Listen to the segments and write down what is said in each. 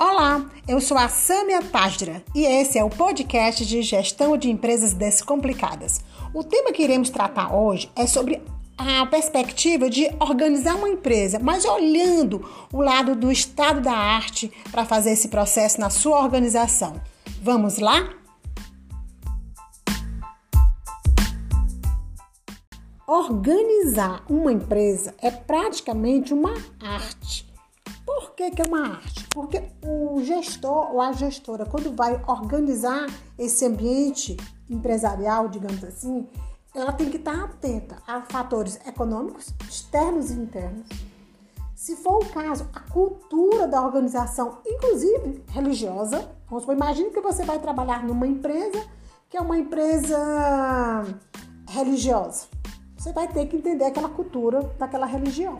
Olá, eu sou a Sâmia Tajdra e esse é o podcast de gestão de empresas descomplicadas. O tema que iremos tratar hoje é sobre a perspectiva de organizar uma empresa, mas olhando o lado do estado da arte para fazer esse processo na sua organização. Vamos lá? Organizar uma empresa é praticamente uma arte por que, que é uma arte? Porque o gestor ou a gestora, quando vai organizar esse ambiente empresarial, digamos assim, ela tem que estar atenta a fatores econômicos, externos e internos. Se for o caso, a cultura da organização, inclusive religiosa. Vamos imagine que você vai trabalhar numa empresa que é uma empresa religiosa. Você vai ter que entender aquela cultura daquela religião.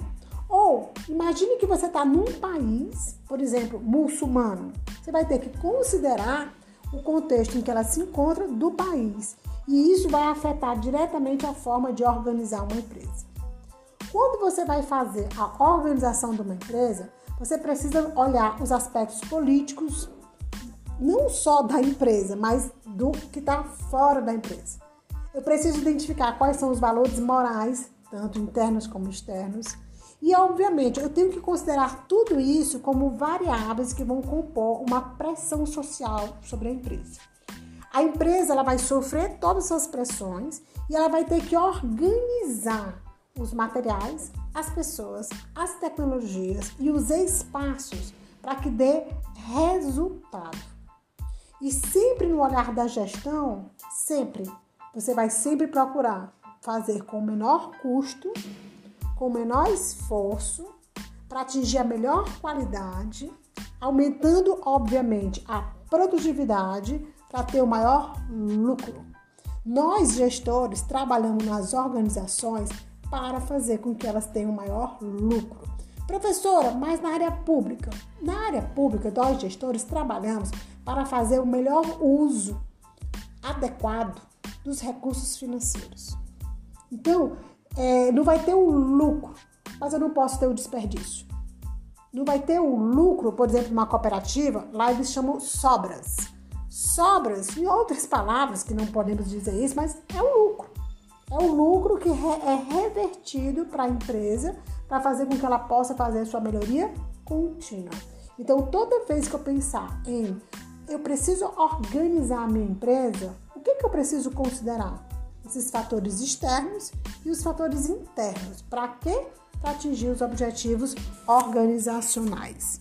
Ou imagine que você está num país, por exemplo, muçulmano. Você vai ter que considerar o contexto em que ela se encontra do país. E isso vai afetar diretamente a forma de organizar uma empresa. Quando você vai fazer a organização de uma empresa, você precisa olhar os aspectos políticos, não só da empresa, mas do que está fora da empresa. Eu preciso identificar quais são os valores morais, tanto internos como externos e, obviamente, eu tenho que considerar tudo isso como variáveis que vão compor uma pressão social sobre a empresa. A empresa ela vai sofrer todas essas pressões e ela vai ter que organizar os materiais, as pessoas, as tecnologias e os espaços para que dê resultado. E sempre no olhar da gestão, sempre, você vai sempre procurar fazer com o menor custo com menor esforço para atingir a melhor qualidade, aumentando, obviamente, a produtividade para ter o maior lucro. Nós, gestores, trabalhamos nas organizações para fazer com que elas tenham maior lucro. Professora, mas na área pública? Na área pública, nós, gestores, trabalhamos para fazer o melhor uso adequado dos recursos financeiros. Então, é, não vai ter o lucro, mas eu não posso ter o desperdício. Não vai ter o lucro, por exemplo, uma cooperativa, lá eles chamam sobras. Sobras, em outras palavras, que não podemos dizer isso, mas é o lucro. É o lucro que é revertido para a empresa para fazer com que ela possa fazer a sua melhoria contínua. Então, toda vez que eu pensar em eu preciso organizar a minha empresa, o que, que eu preciso considerar? Esses fatores externos e os fatores internos. Para quê? Para atingir os objetivos organizacionais.